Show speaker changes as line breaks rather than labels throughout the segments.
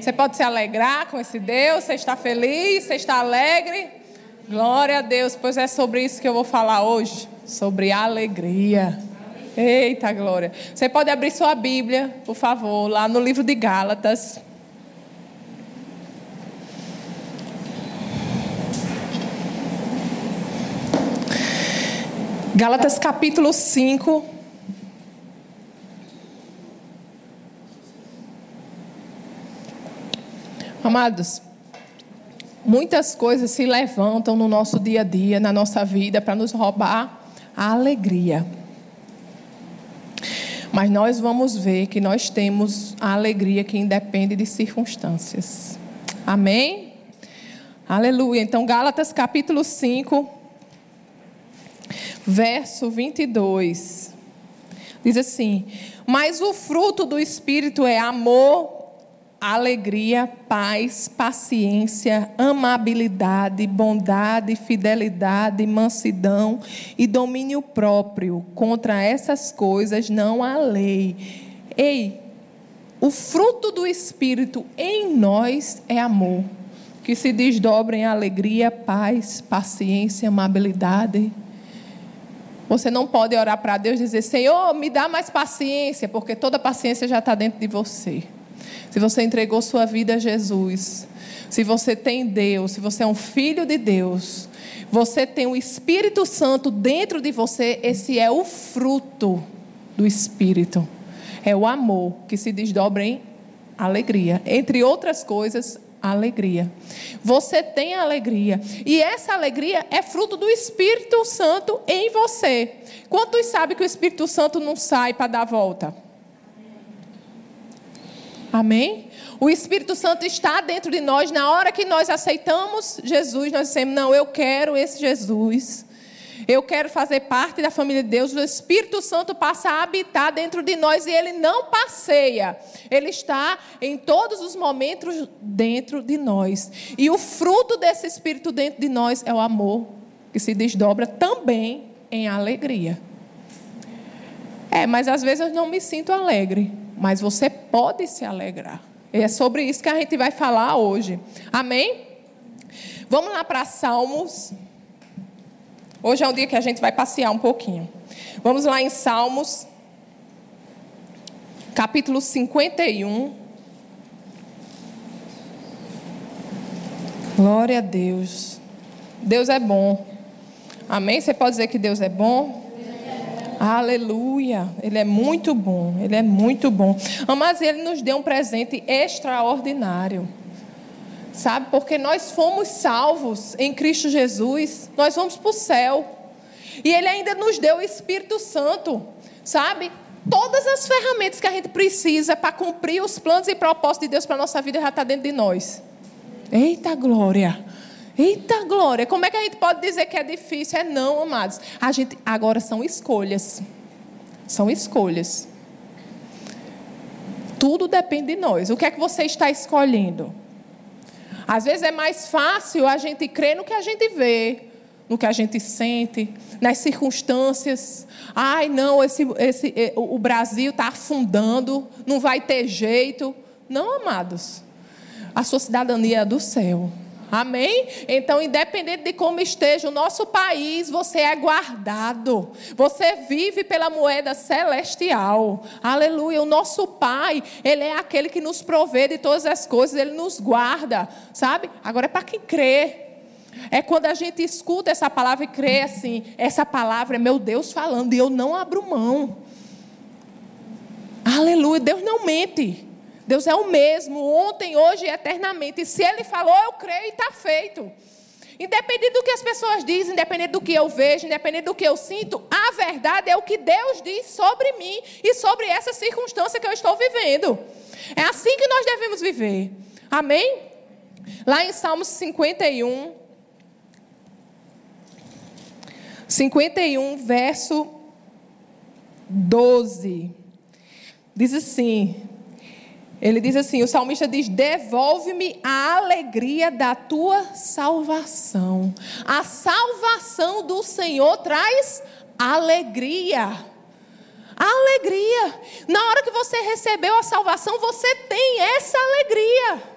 Você pode se alegrar com esse Deus? Você está feliz? Você está alegre? Glória a Deus, pois é sobre isso que eu vou falar hoje, sobre alegria. Eita glória. Você pode abrir sua Bíblia, por favor, lá no livro de Gálatas. Gálatas capítulo 5. Amados, muitas coisas se levantam no nosso dia a dia, na nossa vida, para nos roubar a alegria. Mas nós vamos ver que nós temos a alegria que independe de circunstâncias. Amém? Aleluia. Então, Gálatas capítulo 5 verso 22. Diz assim: Mas o fruto do Espírito é amor, alegria, paz, paciência, amabilidade, bondade, fidelidade, mansidão e domínio próprio. Contra essas coisas não há lei. Ei, o fruto do Espírito em nós é amor, que se desdobra em alegria, paz, paciência, amabilidade, você não pode orar para Deus e dizer: Senhor, me dá mais paciência, porque toda paciência já está dentro de você. Se você entregou sua vida a Jesus, se você tem Deus, se você é um filho de Deus, você tem o Espírito Santo dentro de você, esse é o fruto do Espírito. É o amor que se desdobra em alegria. Entre outras coisas, alegria. Você tem alegria. E essa alegria é fruto do Espírito Santo em você. Quantos sabem que o Espírito Santo não sai para dar volta? Amém? O Espírito Santo está dentro de nós. Na hora que nós aceitamos Jesus, nós dizemos: Não, eu quero esse Jesus. Eu quero fazer parte da família de Deus. O Espírito Santo passa a habitar dentro de nós e ele não passeia. Ele está em todos os momentos dentro de nós. E o fruto desse Espírito dentro de nós é o amor, que se desdobra também em alegria. É, mas às vezes eu não me sinto alegre. Mas você pode se alegrar. E é sobre isso que a gente vai falar hoje. Amém? Vamos lá para Salmos Hoje é um dia que a gente vai passear um pouquinho. Vamos lá em Salmos, capítulo 51. Glória a Deus. Deus é bom. Amém? Você pode dizer que Deus é bom? Aleluia. Ele é muito bom. Ele é muito bom. Mas ele nos deu um presente extraordinário. Sabe? Porque nós fomos salvos em Cristo Jesus, nós vamos para o céu. E Ele ainda nos deu o Espírito Santo, sabe? Todas as ferramentas que a gente precisa para cumprir os planos e propósitos de Deus para a nossa vida já está dentro de nós. Eita glória! Eita glória! Como é que a gente pode dizer que é difícil? É não, amados. A gente agora são escolhas. São escolhas. Tudo depende de nós. O que é que você está escolhendo? Às vezes é mais fácil a gente crer no que a gente vê, no que a gente sente, nas circunstâncias. Ai, não, esse, esse, eh, o Brasil está afundando, não vai ter jeito. Não, amados. A sua cidadania é do céu. Amém? Então, independente de como esteja o nosso país, você é guardado. Você vive pela moeda celestial. Aleluia. O nosso Pai, Ele é aquele que nos provê de todas as coisas, Ele nos guarda. Sabe? Agora é para quem crê. É quando a gente escuta essa palavra e crê assim: essa palavra é meu Deus falando e eu não abro mão. Aleluia. Deus não mente. Deus é o mesmo, ontem, hoje e eternamente. E se Ele falou, eu creio e está feito. Independente do que as pessoas dizem, independente do que eu vejo, independente do que eu sinto, a verdade é o que Deus diz sobre mim e sobre essa circunstância que eu estou vivendo. É assim que nós devemos viver. Amém? Lá em Salmos 51, 51, verso 12. Diz assim: ele diz assim: o salmista diz: Devolve-me a alegria da tua salvação. A salvação do Senhor traz alegria. Alegria. Na hora que você recebeu a salvação, você tem essa alegria.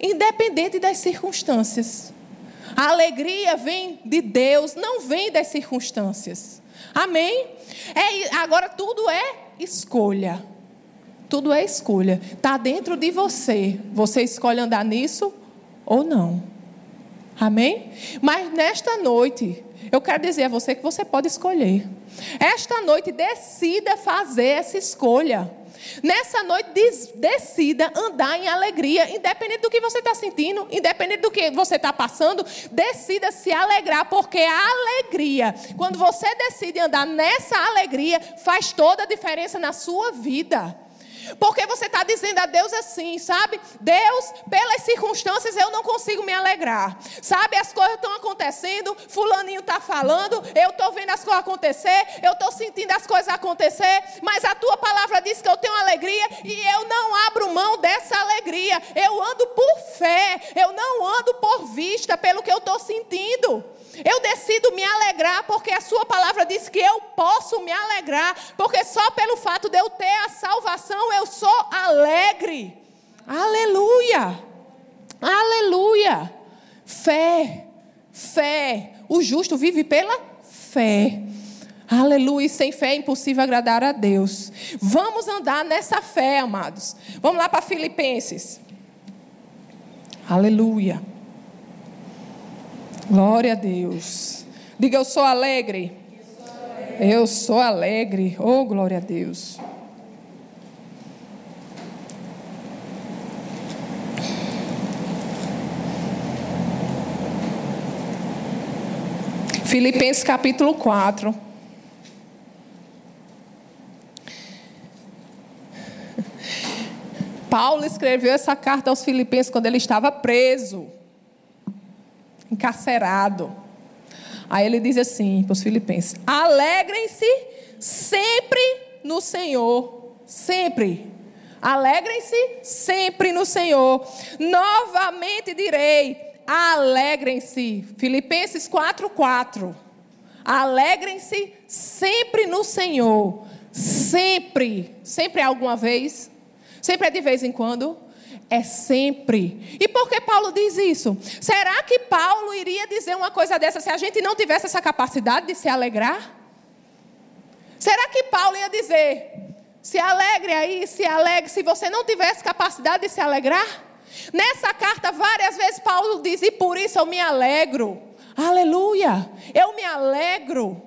independente das circunstâncias. A alegria vem de Deus, não vem das circunstâncias. Amém? É, agora tudo é escolha. Tudo é escolha. Está dentro de você. Você escolhe andar nisso ou não. Amém? Mas nesta noite, eu quero dizer a você que você pode escolher. Esta noite, decida fazer essa escolha. Nessa noite, decida andar em alegria, independente do que você está sentindo, independente do que você está passando, decida se alegrar, porque a alegria, quando você decide andar nessa alegria, faz toda a diferença na sua vida. Porque você está dizendo a Deus assim, sabe? Deus, pelas circunstâncias eu não consigo me alegrar. Sabe, as coisas estão acontecendo, fulaninho está falando, eu estou vendo as coisas acontecer, eu estou sentindo as coisas acontecer, mas a tua palavra diz que eu tenho alegria e eu não abro mão dessa alegria. Eu ando por fé, eu não ando por vista, pelo que eu estou sentindo. Eu decido me alegrar porque a sua palavra diz que eu posso me alegrar, porque só pelo fato de eu ter a salvação eu sou alegre. Aleluia! Aleluia! Fé, fé. O justo vive pela fé. Aleluia, sem fé é impossível agradar a Deus. Vamos andar nessa fé, amados. Vamos lá para Filipenses. Aleluia. Glória a Deus. Diga, eu sou alegre. Eu sou alegre. Oh, glória a Deus. Filipenses capítulo 4. Paulo escreveu essa carta aos Filipenses quando ele estava preso encarcerado. Aí ele diz assim para os filipenses: alegrem-se sempre no Senhor. Sempre. Alegrem-se sempre no Senhor. Novamente direi: alegrem-se. Filipenses 4:4. Alegrem-se sempre no Senhor. Sempre. Sempre alguma vez? Sempre é de vez em quando? É sempre. E por que Paulo diz isso? Será que Paulo iria dizer uma coisa dessa se a gente não tivesse essa capacidade de se alegrar? Será que Paulo ia dizer: se alegre aí, se alegre, se você não tivesse capacidade de se alegrar? Nessa carta, várias vezes Paulo diz: e por isso eu me alegro. Aleluia! Eu me alegro.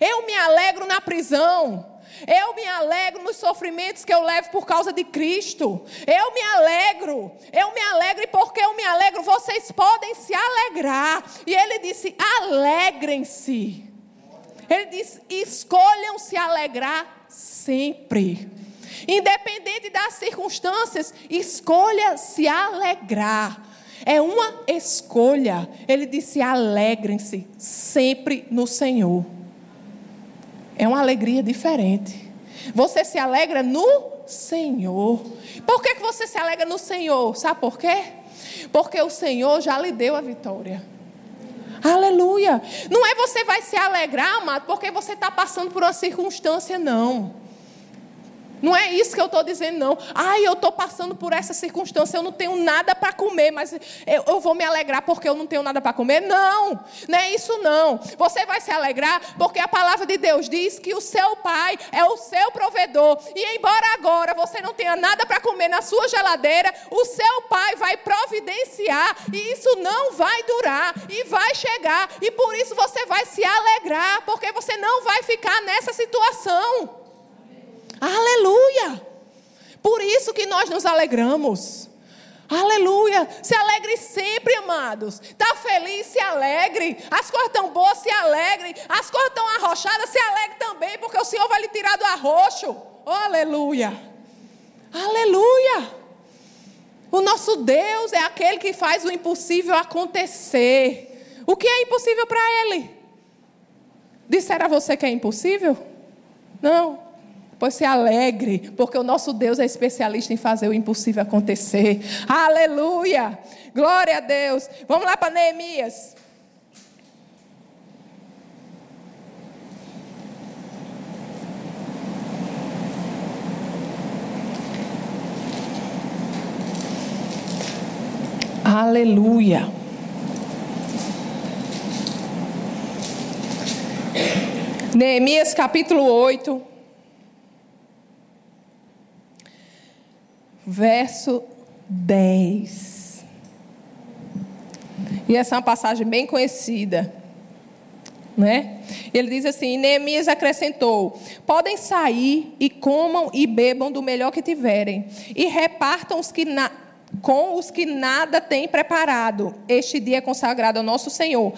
Eu me alegro na prisão. Eu me alegro nos sofrimentos que eu levo por causa de Cristo. Eu me alegro. Eu me alegro e porque eu me alegro, vocês podem se alegrar. E ele disse: alegrem-se. Ele disse: escolham se alegrar sempre. Independente das circunstâncias, escolha se alegrar. É uma escolha. Ele disse: alegrem-se sempre no Senhor. É uma alegria diferente. Você se alegra no Senhor. Por que, que você se alegra no Senhor? Sabe por quê? Porque o Senhor já lhe deu a vitória. Aleluia. Não é você vai se alegrar, amado, porque você está passando por uma circunstância, não. Não é isso que eu estou dizendo, não. Ai, eu estou passando por essa circunstância, eu não tenho nada para comer, mas eu, eu, vou me alegrar porque eu não tenho nada para comer. Não, não é isso não. Você vai se alegrar porque a palavra de Deus diz que o seu pai é o seu provedor. E embora agora você não tenha nada para comer na sua geladeira, o seu pai vai providenciar e isso não vai durar e vai chegar. E por isso você vai se alegrar, porque você não vai ficar nessa situação. Aleluia! Por isso que nós nos alegramos. Aleluia! Se alegre sempre, amados. Está feliz, se alegre. As coisas estão boas, se alegre. As coisas estão arrochadas, se alegre também, porque o Senhor vai lhe tirar do arroxo. Oh, aleluia! Aleluia! O nosso Deus é aquele que faz o impossível acontecer. O que é impossível para Ele? Disseram a você que é impossível? Não. Pois se alegre, porque o nosso Deus é especialista em fazer o impossível acontecer. Aleluia! Glória a Deus. Vamos lá para Neemias. Aleluia. Neemias capítulo 8, verso 10. E essa é uma passagem bem conhecida, né? Ele diz assim: Neemias acrescentou: Podem sair e comam e bebam do melhor que tiverem, e repartam os que na com os que nada têm preparado. Este dia é consagrado ao nosso Senhor.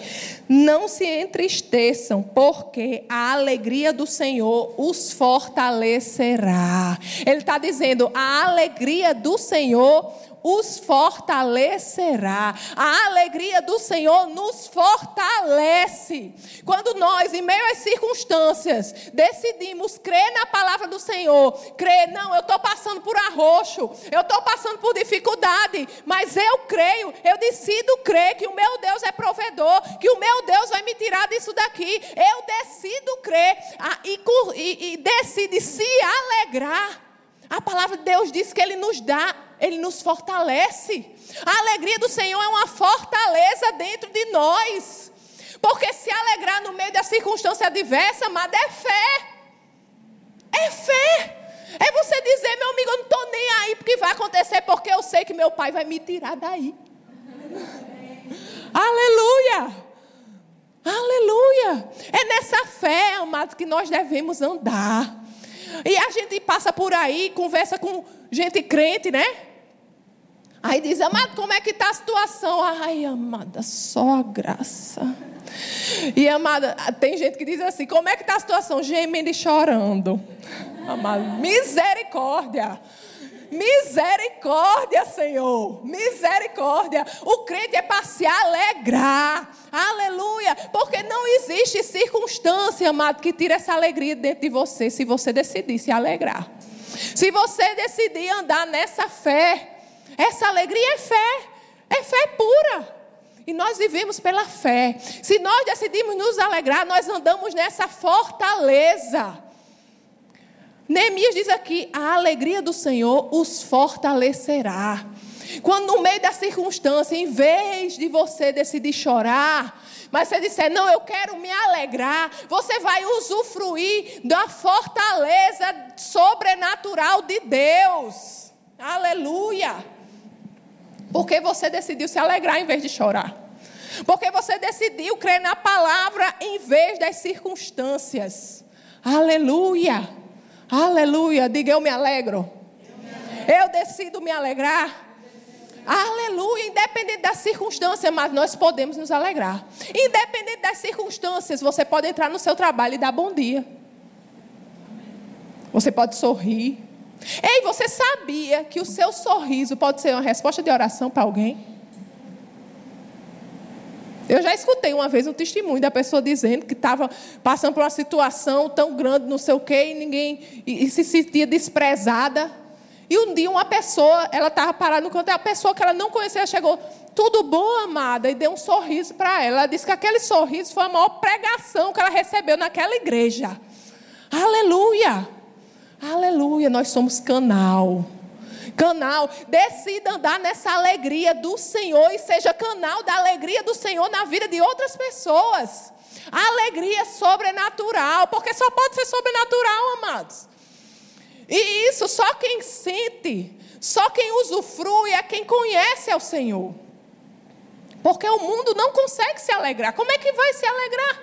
Não se entristeçam, porque a alegria do Senhor os fortalecerá. Ele está dizendo: a alegria do Senhor os fortalecerá. A alegria do Senhor nos fortalece. Quando nós, em meio às circunstâncias, decidimos crer na palavra do Senhor, crer, não, eu estou passando por arroxo, eu estou passando por dificuldade, mas eu creio, eu decido crer que o meu Deus é provedor, que o meu Deus vai me tirar disso daqui. Eu decido crer e, e, e decide se alegrar. A palavra de Deus diz que Ele nos dá, Ele nos fortalece. A alegria do Senhor é uma fortaleza dentro de nós. Porque se alegrar no meio da circunstância adversa, amada, é fé. É fé. É você dizer, meu amigo, eu não estou nem aí porque vai acontecer, porque eu sei que meu pai vai me tirar daí. Aleluia! Aleluia! É nessa fé, amados, que nós devemos andar. E a gente passa por aí, conversa com gente crente, né? Aí diz, amado, como é que está a situação? Ai, amada, só a graça. E amada, tem gente que diz assim, como é que está a situação? Gemendo e chorando. Amado, misericórdia. Misericórdia, Senhor. Misericórdia. O crente é para se alegrar. Aleluia. Porque não existe circunstância, amado, que tire essa alegria dentro de você se você decidir se alegrar. Se você decidir andar nessa fé, essa alegria é fé. É fé pura. E nós vivemos pela fé. Se nós decidimos nos alegrar, nós andamos nessa fortaleza. Neemias diz aqui: a alegria do Senhor os fortalecerá. Quando no meio da circunstância, em vez de você decidir chorar, mas você disser, não, eu quero me alegrar, você vai usufruir da fortaleza sobrenatural de Deus. Aleluia. Porque você decidiu se alegrar em vez de chorar. Porque você decidiu crer na palavra em vez das circunstâncias. Aleluia. Aleluia. Diga eu me alegro. Eu decido me alegrar. Aleluia, independente das circunstâncias, mas nós podemos nos alegrar. Independente das circunstâncias, você pode entrar no seu trabalho e dar bom dia. Você pode sorrir. Ei, você sabia que o seu sorriso pode ser uma resposta de oração para alguém? Eu já escutei uma vez um testemunho da pessoa dizendo que estava passando por uma situação tão grande, não sei o quê, e ninguém e, e se sentia desprezada. E um dia uma pessoa, ela estava parada no canto, a pessoa que ela não conhecia chegou, tudo bom, amada, e deu um sorriso para ela. Ela disse que aquele sorriso foi a maior pregação que ela recebeu naquela igreja. Aleluia! Aleluia, nós somos canal canal. Decida andar nessa alegria do Senhor e seja canal da alegria do Senhor na vida de outras pessoas. Alegria sobrenatural, porque só pode ser sobrenatural, amados. E isso só quem sente, só quem usufrui é quem conhece ao Senhor. Porque o mundo não consegue se alegrar. Como é que vai se alegrar?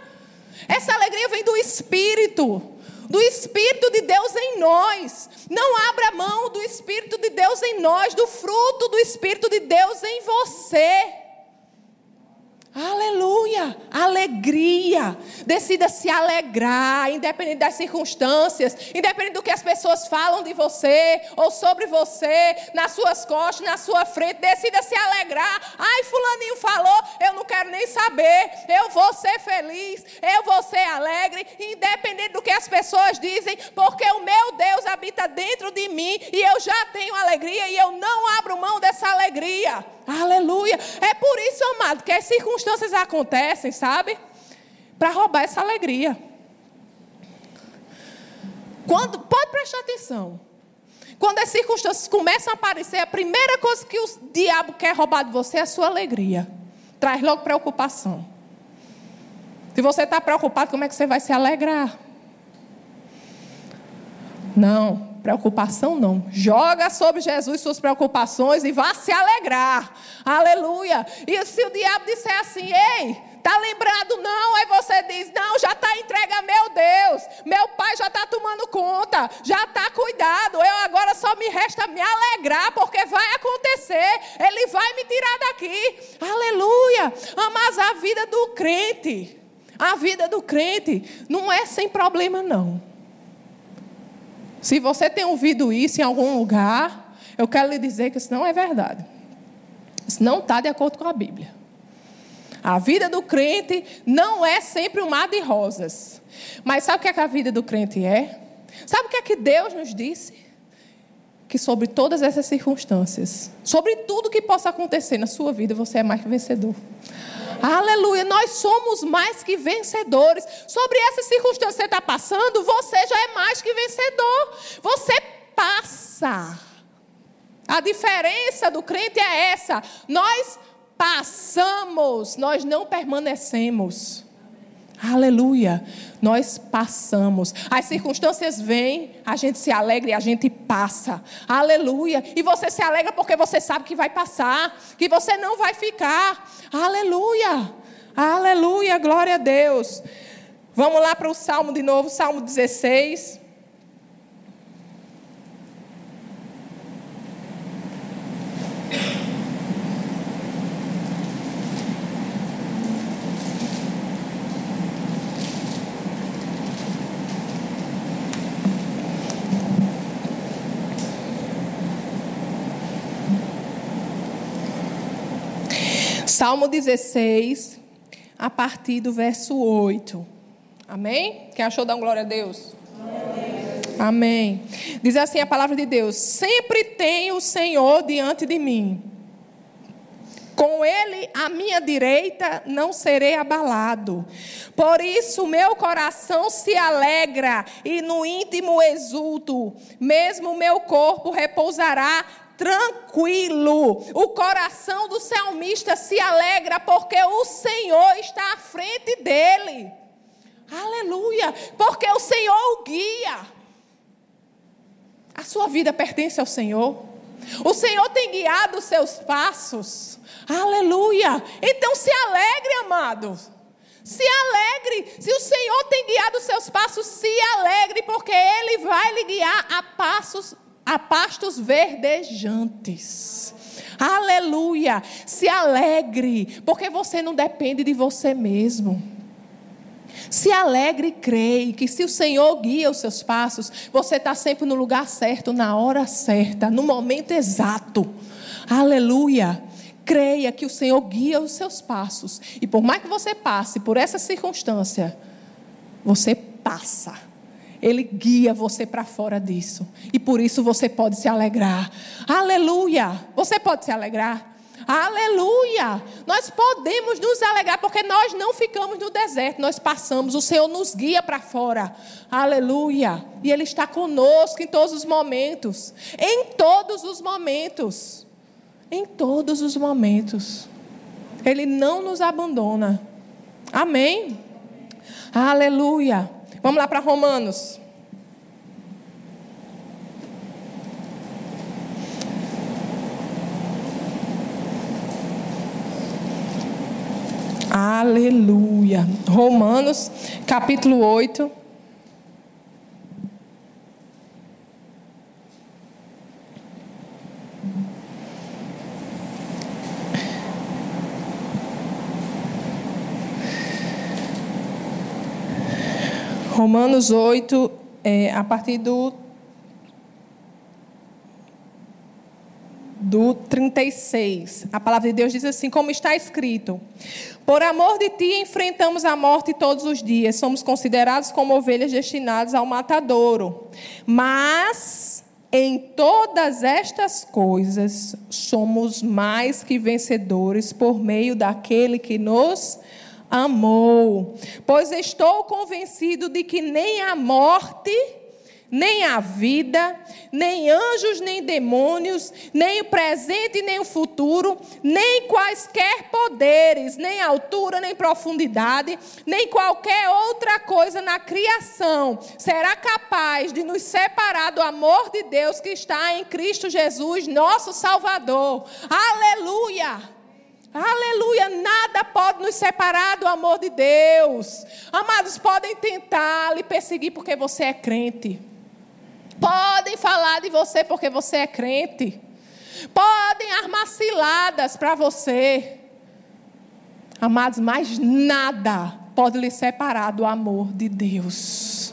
Essa alegria vem do Espírito do Espírito de Deus em nós. Não abra mão do Espírito de Deus em nós, do fruto do Espírito de Deus em você. Aleluia, alegria. Decida se alegrar, independente das circunstâncias, independente do que as pessoas falam de você ou sobre você, nas suas costas, na sua frente. Decida se alegrar. Ai, Fulaninho falou, eu não quero nem saber. Eu vou ser feliz, eu vou ser alegre, independente do que as pessoas dizem, porque o meu Deus habita dentro de mim e eu já tenho alegria e eu não abro mão dessa alegria. Aleluia. É por isso, amado, que as circunstâncias acontecem, sabe? Para roubar essa alegria. Quando, pode prestar atenção. Quando as circunstâncias começam a aparecer, a primeira coisa que o diabo quer roubar de você é a sua alegria. Traz logo preocupação. Se você está preocupado, como é que você vai se alegrar? Não, preocupação não. Joga sobre Jesus suas preocupações e vá se alegrar. Aleluia. E se o diabo disser assim, ei, Está lembrado? Não. Aí você diz: Não, já está entregue a meu Deus. Meu pai já está tomando conta. Já está cuidado. Eu agora só me resta me alegrar, porque vai acontecer. Ele vai me tirar daqui. Aleluia. Mas a vida do crente, a vida do crente, não é sem problema, não. Se você tem ouvido isso em algum lugar, eu quero lhe dizer que isso não é verdade. Isso não está de acordo com a Bíblia. A vida do crente não é sempre um mar de rosas. Mas sabe o que, é que a vida do crente é? Sabe o que é que Deus nos disse? Que sobre todas essas circunstâncias, sobre tudo que possa acontecer na sua vida, você é mais que vencedor. Aleluia, nós somos mais que vencedores. Sobre essa circunstância que você está passando, você já é mais que vencedor. Você passa. A diferença do crente é essa. Nós passamos, nós não permanecemos. Aleluia. Nós passamos. As circunstâncias vêm, a gente se alegra e a gente passa. Aleluia. E você se alegra porque você sabe que vai passar, que você não vai ficar. Aleluia. Aleluia. Glória a Deus. Vamos lá para o Salmo de novo, Salmo 16. Salmo 16, a partir do verso 8. Amém? Quem achou, dá glória a Deus. Amém. Amém. Diz assim a palavra de Deus: Sempre tenho o Senhor diante de mim. Com ele à minha direita não serei abalado. Por isso meu coração se alegra e no íntimo exulto. Mesmo meu corpo repousará tranquilo. O coração do salmista se alegra porque o Senhor está à frente dele. Aleluia! Porque o Senhor o guia. A sua vida pertence ao Senhor. O Senhor tem guiado os seus passos. Aleluia! Então se alegre, amados. Se alegre. Se o Senhor tem guiado os seus passos, se alegre, porque Ele vai lhe guiar a passos a pastos verdejantes. Aleluia! Se alegre, porque você não depende de você mesmo. Se alegre e creia que se o Senhor guia os seus passos, você está sempre no lugar certo, na hora certa, no momento exato. Aleluia! Creia que o Senhor guia os seus passos. E por mais que você passe por essa circunstância, você passa. Ele guia você para fora disso. E por isso você pode se alegrar. Aleluia! Você pode se alegrar. Aleluia! Nós podemos nos alegrar porque nós não ficamos no deserto, nós passamos, o Senhor nos guia para fora. Aleluia! E Ele está conosco em todos os momentos. Em todos os momentos. Em todos os momentos. Ele não nos abandona. Amém? Aleluia! Vamos lá para Romanos. Aleluia. Romanos, capítulo 8. Romanos 8, é, a partir do, do 36. A palavra de Deus diz assim: como está escrito: Por amor de ti enfrentamos a morte todos os dias, somos considerados como ovelhas destinadas ao matadouro. Mas em todas estas coisas somos mais que vencedores por meio daquele que nos amou. Pois estou convencido de que nem a morte, nem a vida, nem anjos, nem demônios, nem o presente, nem o futuro, nem quaisquer poderes, nem altura, nem profundidade, nem qualquer outra coisa na criação será capaz de nos separar do amor de Deus que está em Cristo Jesus, nosso Salvador. Aleluia! Aleluia, nada pode nos separar do amor de Deus. Amados, podem tentar lhe perseguir porque você é crente. Podem falar de você porque você é crente. Podem armar ciladas para você. Amados, mas nada pode lhe separar do amor de Deus.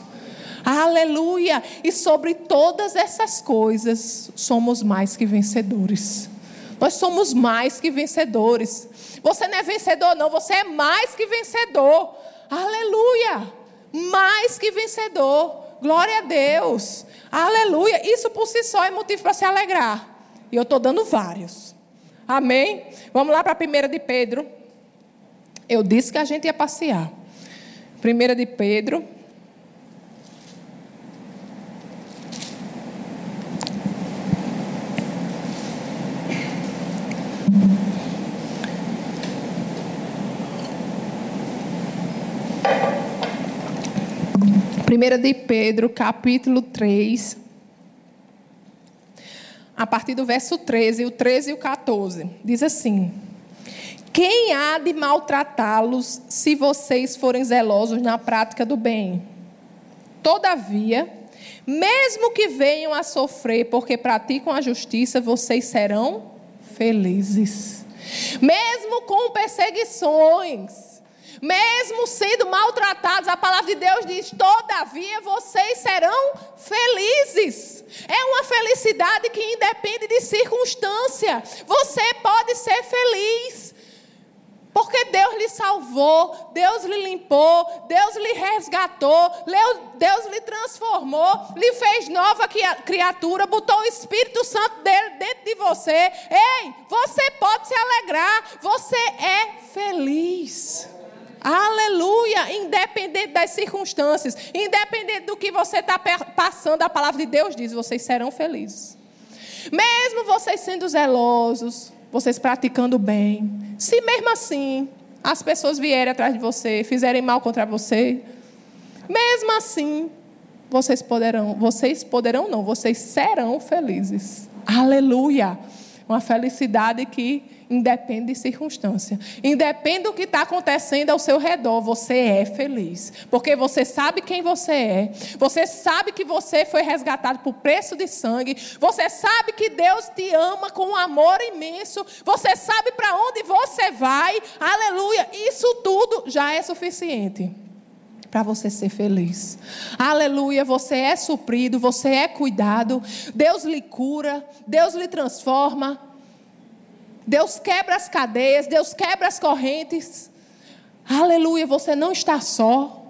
Aleluia! E sobre todas essas coisas, somos mais que vencedores. Nós somos mais que vencedores. Você não é vencedor, não, você é mais que vencedor. Aleluia! Mais que vencedor. Glória a Deus. Aleluia. Isso por si só é motivo para se alegrar. E eu estou dando vários. Amém? Vamos lá para a primeira de Pedro. Eu disse que a gente ia passear. Primeira de Pedro. Primeira de Pedro, capítulo 3, a partir do verso 13, o 13 e o 14, diz assim: Quem há de maltratá-los se vocês forem zelosos na prática do bem? Todavia, mesmo que venham a sofrer porque praticam a justiça, vocês serão felizes. Mesmo com perseguições, mesmo sendo maltratados, a palavra de Deus diz: todavia vocês serão felizes. É uma felicidade que independe de circunstância. Você pode ser feliz. Porque Deus lhe salvou, Deus lhe limpou, Deus lhe resgatou, Deus lhe transformou, lhe fez nova criatura, botou o Espírito Santo dele dentro de você. Ei, você pode se alegrar, você é feliz. Aleluia! Independente das circunstâncias, independente do que você está passando, a palavra de Deus diz: vocês serão felizes. Mesmo vocês sendo zelosos, vocês praticando bem, se mesmo assim as pessoas vierem atrás de você, fizerem mal contra você, mesmo assim, vocês poderão, vocês poderão não, vocês serão felizes. Aleluia! Uma felicidade que independe de circunstância. Independe do que está acontecendo ao seu redor, você é feliz. Porque você sabe quem você é. Você sabe que você foi resgatado por preço de sangue. Você sabe que Deus te ama com um amor imenso. Você sabe para onde você vai. Aleluia. Isso tudo já é suficiente para você ser feliz. Aleluia, você é suprido, você é cuidado, Deus lhe cura, Deus lhe transforma. Deus quebra as cadeias, Deus quebra as correntes. Aleluia, você não está só.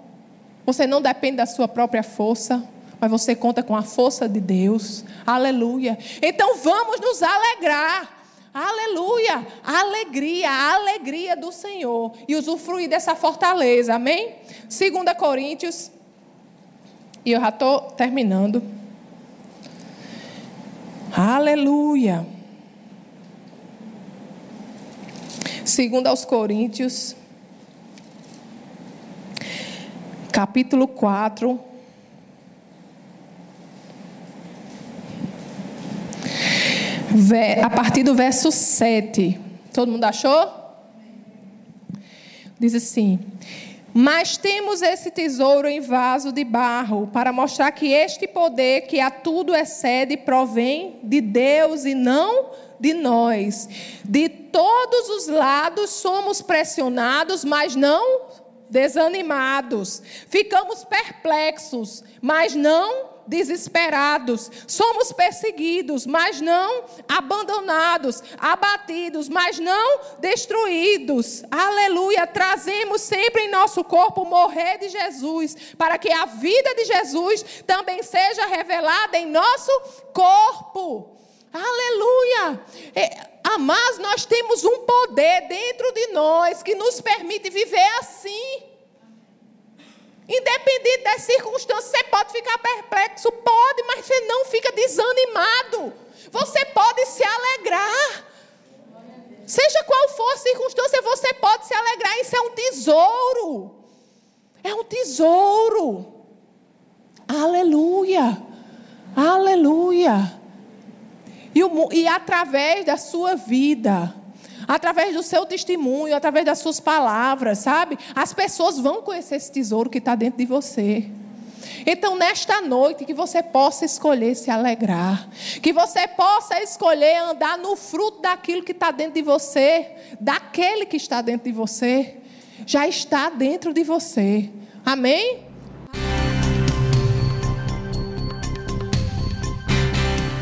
Você não depende da sua própria força, mas você conta com a força de Deus. Aleluia. Então vamos nos alegrar. Aleluia! alegria, a alegria do Senhor. E usufruir dessa fortaleza. Amém? 2 Coríntios. E eu já estou terminando. Aleluia. Segundo aos Coríntios. Capítulo 4. a partir do verso 7. Todo mundo achou? Diz assim: Mas temos esse tesouro em vaso de barro, para mostrar que este poder que a tudo excede provém de Deus e não de nós. De todos os lados somos pressionados, mas não desanimados. Ficamos perplexos, mas não desesperados, somos perseguidos, mas não abandonados, abatidos, mas não destruídos. Aleluia! Trazemos sempre em nosso corpo morrer de Jesus, para que a vida de Jesus também seja revelada em nosso corpo. Aleluia! É, mas nós temos um poder dentro de nós que nos permite viver assim. Independente das circunstâncias, você pode ficar perplexo, pode, mas você não fica desanimado. Você pode se alegrar. Seja qual for a circunstância, você pode se alegrar. Isso é um tesouro. É um tesouro. Aleluia. Aleluia. E, o, e através da sua vida, através do seu testemunho, através das suas palavras, sabe? As pessoas vão conhecer esse tesouro que está dentro de você. Então, nesta noite, que você possa escolher se alegrar, que você possa escolher andar no fruto daquilo que está dentro de você, daquele que está dentro de você, já está dentro de você. Amém?